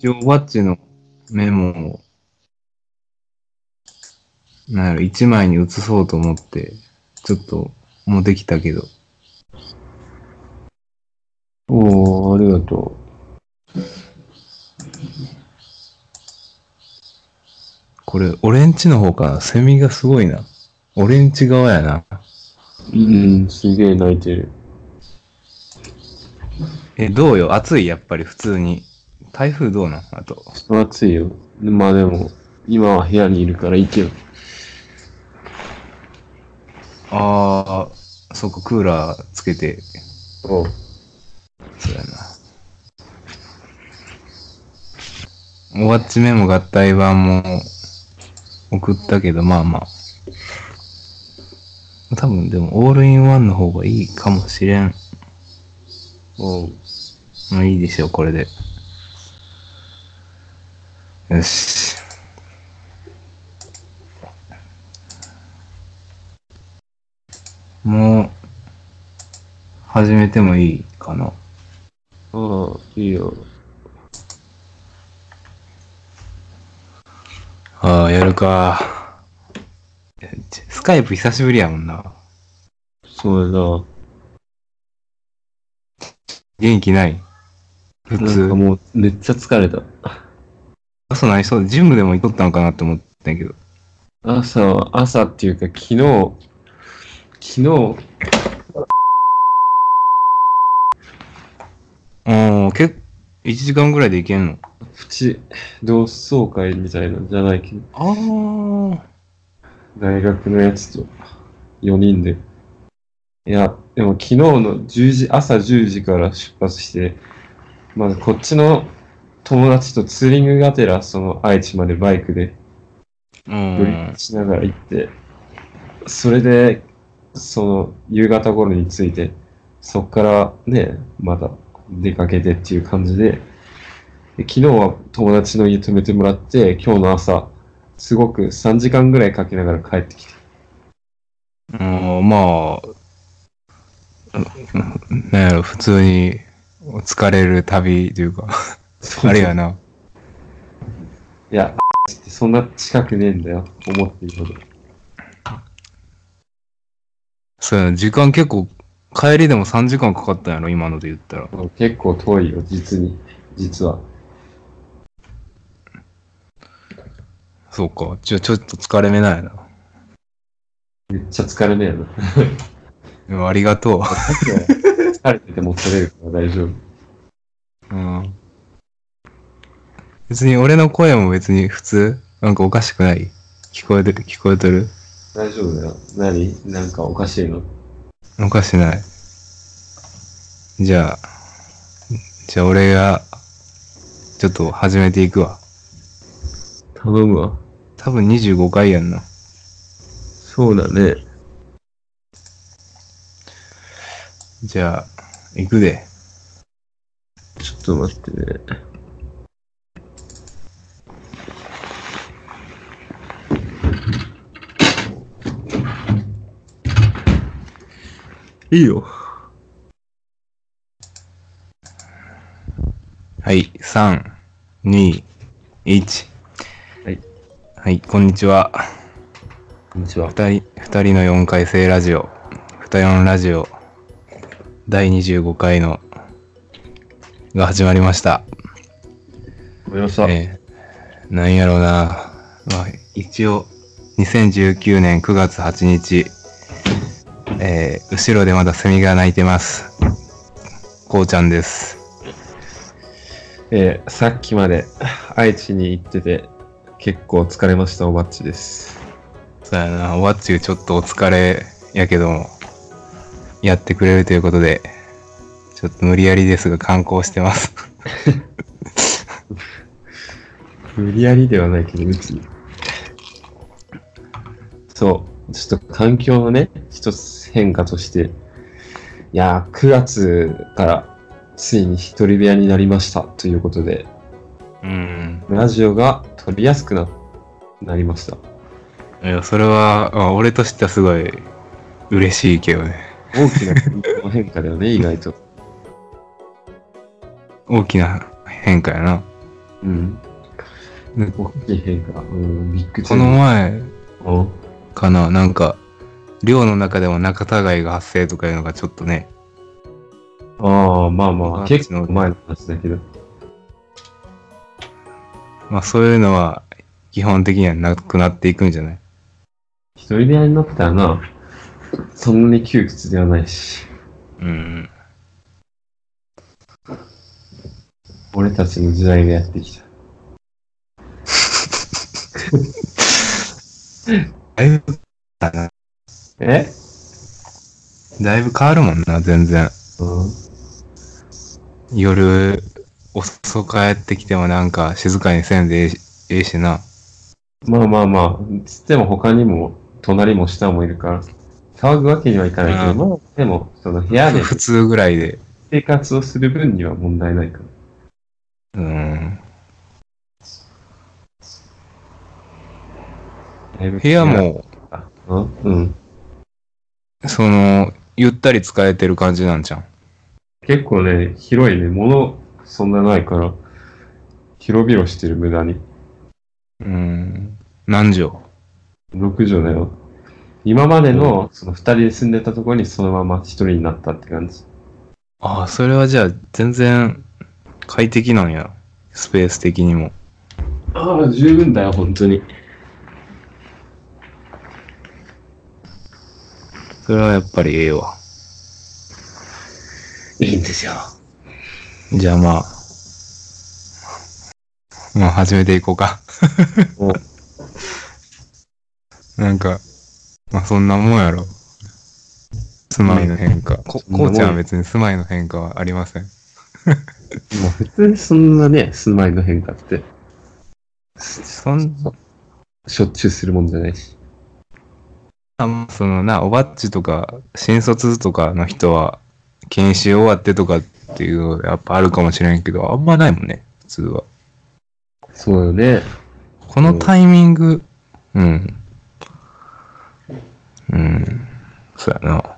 一応、バッチのメモを、なんやろ、一枚に写そうと思って、ちょっと、もうできたけど。おー、ありがとこれ、俺んちの方かな？セミがすごいな。俺んち側やな。う。うん、すげえ泣いてる。え、どうよ？暑い？やっぱり普通に。台風どうなん？あと。暑いよ。まあでも、今は部屋にいるからいいけど。ああ、そこクーラーつけて、おう。そうやな。おわっちメモ合体版も送ったけど、まあまあ。多分でもオールインワンの方がいいかもしれん。おう。まあいいでしょう、これで。よし。もう、始めてもいいかな。ああ、いいよ。ああ、やるか。スカイプ久しぶりやもんな。そうやな。元気ない？普なんか通。もう、めっちゃ疲れた。朝何しそうで、ジムでも行っとったのかなって思ったんやけど。朝は、朝っていうか昨日、昨日、ああ、結構、1時間ぐらいで行けんの？プチ同窓会みたいなんじゃないけど、ああ。大学のやつと4人で。いや、でも昨日の10時、朝10時から出発して、まあこっちの友達とツーリングがてら、その愛知までバイクでう乗んり。しながら行って、それで、その夕方頃に着いて、そっからね、また出かけてっていう感じで、で昨日は友達の家泊めてもらって、今日の朝、すごく3時間ぐらいかけながら帰ってきて。うん、まあ、うんなんやろ、普通に疲れる旅というか、あれやな。いや、ってそんな近くねえんだよ、思っているほど。そうやな、時間結構、帰りでも3時間かかったんやろ、今ので言ったら。結構遠いよ、実に。実は。そうか。じゃあちょっと疲れ目なんやな。めっちゃ疲れねえな。でもありがとう。疲れてても取れるから大丈夫。うん。別に俺の声も別に普通なんかおかしくない？聞こえてる聞こえてる？大丈夫だよ。何？なんかおかしいの？おかしない。じゃあ、じゃあ俺が、ちょっと始めていくわ。頼むわ。多分25回やんな。そうだね。じゃあ、行くで。ちょっと待ってね。いいよ。はい、3、2、1。はい。はい、こんにちは。こんにちは。二人、二人の4回生ラジオ、二四ラジオ、第25回の、が始まりました。ごめんなさい。えー、なんやろうな。まあ、一応、2019年9月8日、えー、後ろでまだセミが鳴いてます。こうちゃんです。えーさっきまで愛知に行ってて、結構疲れました、おばっちです。そうやな、おわっちちょっとお疲れやけども、やってくれるということで、ちょっと無理やりですが観光してます。無理やりではないけど、別に。そう、ちょっと環境のね、一つ変化として、いやー、9月からついに一人部屋になりましたということで、うん。ラジオが撮りやすくななりました。いや、それは、あ俺としてはすごい嬉しいけどね。大きな変化だよね、意外と。大きな変化やな。うん。で大きい変化。うん、ビッグこの前うんかな、なんか、寮の中でも仲違いが発生とかいうのがちょっとね、ああ、まあまあ、結構前の話だけど。まあそういうのは基本的にはなくなっていくんじゃない？一人部屋になったらな、そんなに窮屈ではないし、うん。俺たちの時代がやってきた。だいぶ、だなえ？だいぶ変わるもんな、全然。うん。夜遅く帰ってきてもなんか静かにせんでええしな。まあまあまあ、つっても他にも、隣も下もいるから、騒ぐわけにはいかないけあど、まあ、でも、その部屋で普通ぐらいで。生活をする分には問題ないから。うん。部屋、も、うん、うん。その、ゆったり使えてる感じなんじゃん。結構ね、広いね、物そんなないから、広々してる無駄に。うん。何畳？6畳だよ。今までの、その二人で住んでたところにそのまま一人になったって感じ。ああ、それはじゃあ全然快適なんや。スペース的にも。ああ、十分だよ、本当に。それはやっぱりええわ。いいんですよ。じゃあまあ。まあ始めていこうか。お なんか、まあそんなもんやろ。住まいの変化。ここうちゃんは別に住まいの変化はありません。まあ普通にそんなね、住まいの変化って、そんしょっちゅうするもんじゃないし。な、そのな、おばっちとか、新卒とかの人は、研修終わってとかっていうのやっぱあるかもしれんけど、あんまないもんね、普通は。そうよね。このタイミング、うん。うん。そうやな。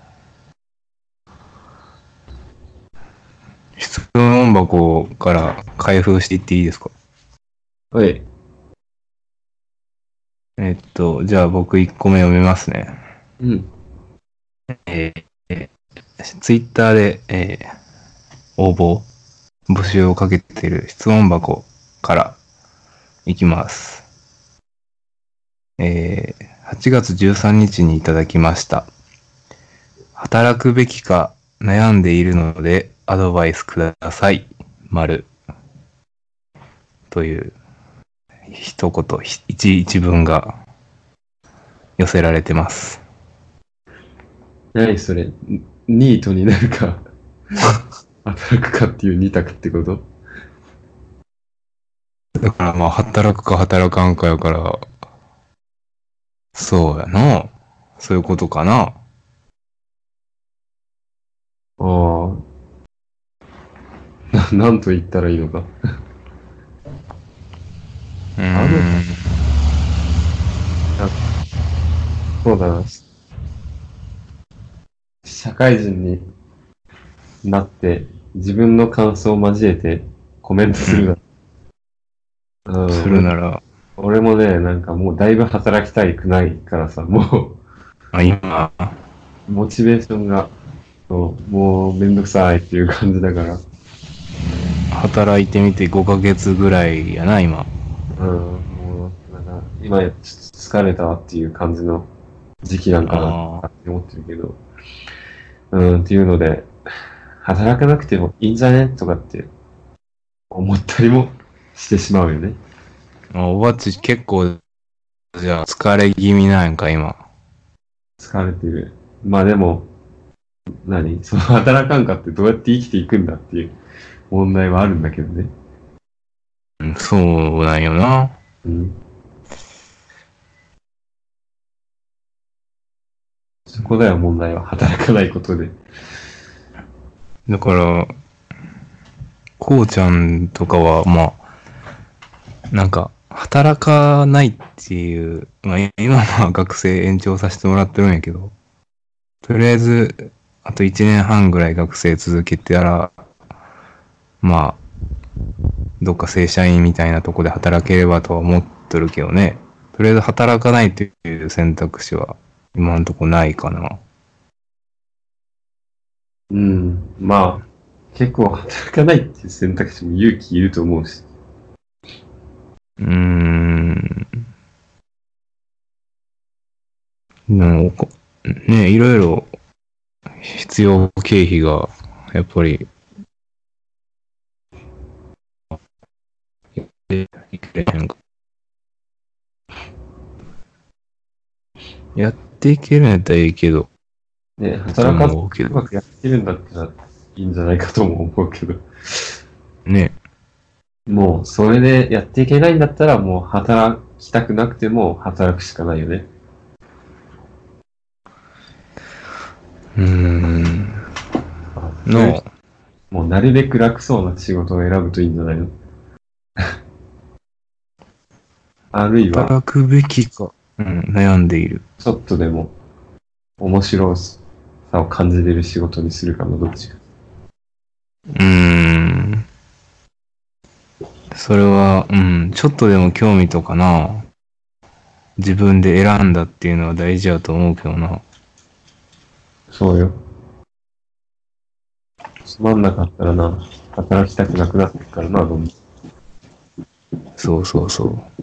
質問箱から開封していっていいですか？はい。えっと、じゃあ僕1個目読みますね。うん。えーえー、ツイッターで、えー応募、募集をかけている質問箱からいきます。えー8月13日にいただきました。働くべきか悩んでいるのでアドバイスください。丸。という一言、ひ一一文が寄せられてます。何それ、ニニートになるか、働くかっていう二択ってこと？だからまあ、働くか働かんかやから、そうやな。そういうことかな。ああ。な、なんと言ったらいいのか？うあん。そうだな。社会人になって、自分の感想を交えてコメントするな。うんするなら、俺もね、なんかもうだいぶ働きたいくないからさ、もあ今、う、モチベーションが、そうもうめんどくさいっていう感じだから、働いてみて5ヶ月ぐらいやな、今。うん、もう、なんか、今、ちょっと疲れたわっていう感じの時期なんかなって思ってるけど、うん、っていうので、働かなくてもいいんじゃね？とかって思ったりもしてしまうよね。あおばっち結構、じゃあ疲れ気味なんか、今？疲れてる。まあでも、何？その働かんかってどうやって生きていくんだっていう問題はあるんだけどね。うんそうなんよな。うん。そこだよ、問題は。働かないことで。だから、こうちゃんとかは、まあ、なんか、働かないっていう、まあ、今は学生延長させてもらってるんやけど、とりあえず、あと1年半ぐらい学生続けてたら、まあ、どっか正社員みたいなとこで働ければとは思っとるけどね。とりあえず働かないという選択肢は今んとこないかな。うん。まあ、結構働かないっていう選択肢も勇気いると思うし。うーん。でも、こね、いろいろ必要経費が、やっぱり、やっていけれへんか。やっていけるんやったらいいけど、ね、働かずうまくやってるんだったらいいんじゃないかとも思うけど。ね。もう、それでやっていけないんだったら、もう働きたくなくても働くしかないよね。うーん。の、もうなるべく楽そうな仕事を選ぶといいんじゃないの？あるいは、働くべきか。うん、悩んでいる。ちょっとでも面白さを感じれる仕事にするかのどっちか。うーん。それは、うん、ちょっとでも興味とかな。自分で選んだっていうのは大事だと思うけどな。そうよ。つまんなかったらな、働きたくなくなってくからな、どんどん。そうそうそう。う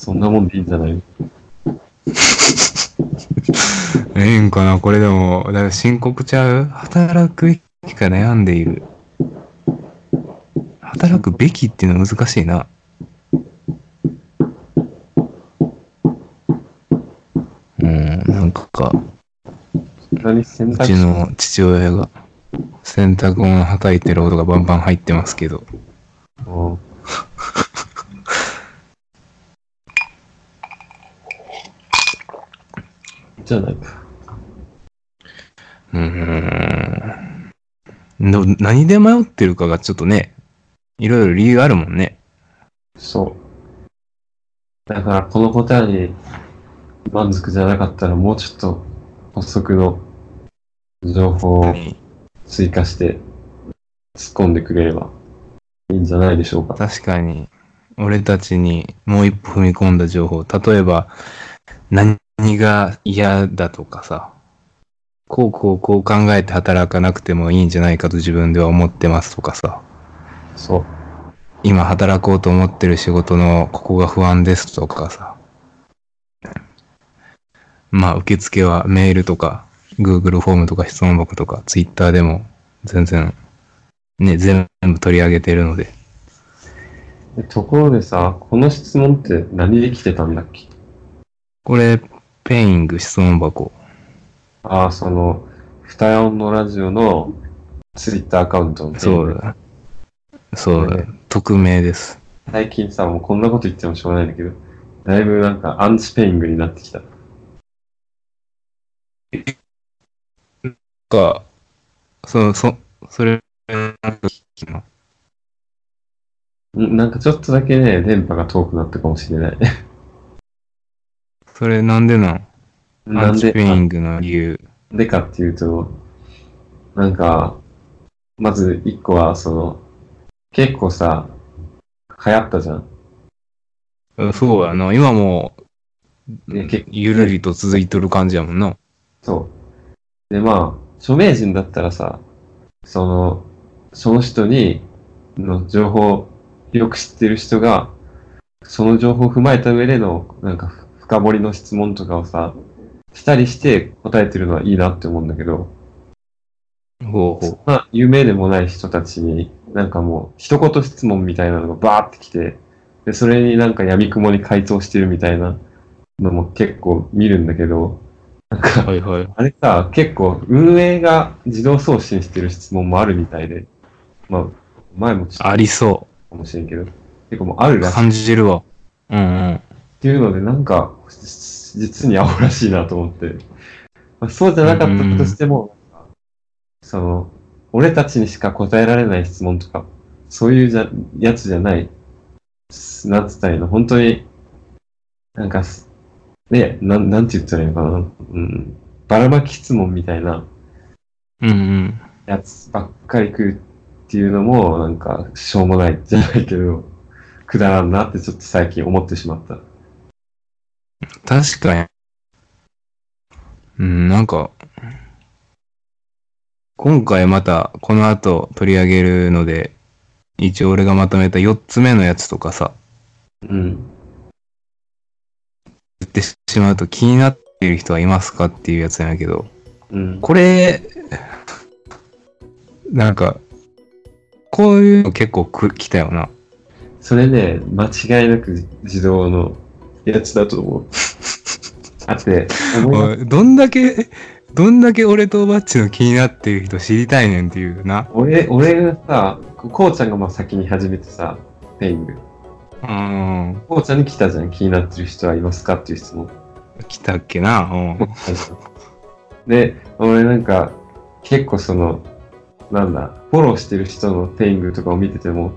そんなもんでいいんじゃない？の ええんかな？これでも、だから深刻ちゃう？働くべきか悩んでいる。働くべきっていうのは難しいな。うん、なんかか、うちの父親が洗濯物はたいてる音がバンバン入ってますけど。じゃないか。うーん。の何で迷ってるかがちょっとね、いろいろ理由あるもんね。そう。だからこの答えに満足じゃなかったらもうちょっと補足の情報を追加して突っ込んでくれればいいんじゃないでしょうか。確かに、俺たちにもう一歩踏み込んだ情報。例えば、何が嫌だとかさ、こうこうこう考えて働かなくてもいいんじゃないかと自分では思ってますとかさ、そう。今働こうと思ってる仕事のここが不安ですとかさ。まあ、受付はメールとか、Google フォームとか質問箱とか、Twitter でも全然、ね、全部取り上げてるので。でところでさ、この質問って何で来てたんだっけ？これ、 Peing 質問箱。ああ、その、二四のラジオのツイッターアカウントのそうだ。そうだ。匿名です。最近さ、もうこんなこと言ってもしょうがないんだけど、だいぶなんかアンチ Peing になってきた。か、そ、そ、それ、なんか聞なんかちょっとだけね、電波が遠くなったかもしれない。それなんでなん？アなんでペイングの理由。でかっていうと、なんか、まず一個は、その、結構さ、流行ったじゃん。うんそうやな。今も、ね結ゆるりと続いとる感じやもんな。そう。で、まあ、著名人だったらさ、その、その人に、の情報をよく知ってる人が、その情報を踏まえた上での、なんか、深掘りの質問とかをさ、したりして答えてるのはいいなって思うんだけど、ほうほまあ、有名でもない人たちに、なんかもう、一言質問みたいなのがバーってきて、で、それになんか闇雲に回答してるみたいなのも結構見るんだけど、なんかう。、はいはい。あれさ、結構運営が自動送信してる質問もあるみたいで、まあ、前もちょっとありそかもしれんけど、結構もうあるう。らしいっ感じるわ。うんうん。ていうので、なんか、実に青らしいなと思って、まあ、そうじゃなかったとしても、その、俺たちにしか答えられない質問とか、そういうじゃやつじゃない、なんつったらいいの、本当に、なんかす、ね、なん、なんて言ったらいいのかな、うん、ばらまき質問みたいな、うんうん。やつばっかり来るっていうのも、なんか、しょうもないじゃないけど、くだらんなってちょっと最近思ってしまった。確かに。うん、なんか、今回またこの後取り上げるので、一応俺がまとめた4つ目のやつとかさ、うん。言ってしまうと気になっている人はいますかっていうやつなんやけど、うん。これ、なんか、こういうの結構く来たよな。それね、間違いなく自動のやつだと思う。あって、どんだけ、どんだけ俺とバッチの気になっている人知りたいねんっていうな。俺、俺がさ、こうちゃんがまあ先に始めてさ、Peing。うん。こうちゃんに来たじゃん。気になってる人はいますかっていう質問。来たっけな。うん。で、俺なんか、結構その、なんだ、フォローしてる人の Peing とかを見てても、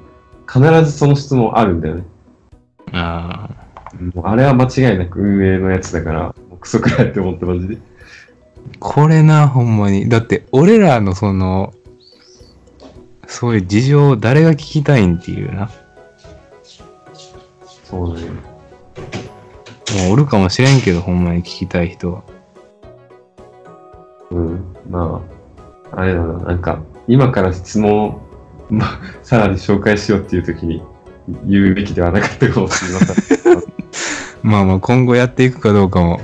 必ずその質問あるんだよね。あもうあれは間違いなく運営のやつだから、もうクソくらえって思ってマジで。ーこれな、ほんまに。だって、俺らのその、そういう事情を誰が聞きたいんっていうな。そうだね。もうおるかもしれんけど、ほんまに聞きたい人は。うん。まあ、あれだな、なんか、今から質問を、まあ、さらに紹介しようっていう時に言うべきではなかったかもしれません。まあまあ、今後やっていくかどうかも。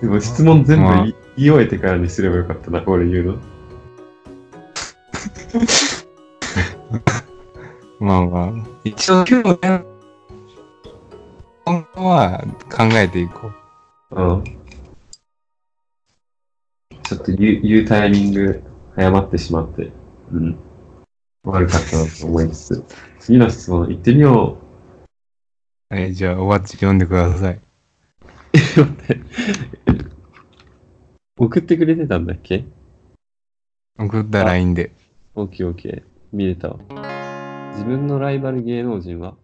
でも質問全部まあ言い言い終えてからにすればよかったな、俺言うの。まあまあ、一応今日ね、今後は考えていこう。うん。ちょっと言う言うタイミング誤ってしまって、うん。悪かったなと思いつつ、次の質問行ってみよえじゃあ、おばっち読んでください。う。待って。送ってくれてたんだっけ？送った LINE で。オッケーオッケー。見れたわ。自分のライバル芸能人は？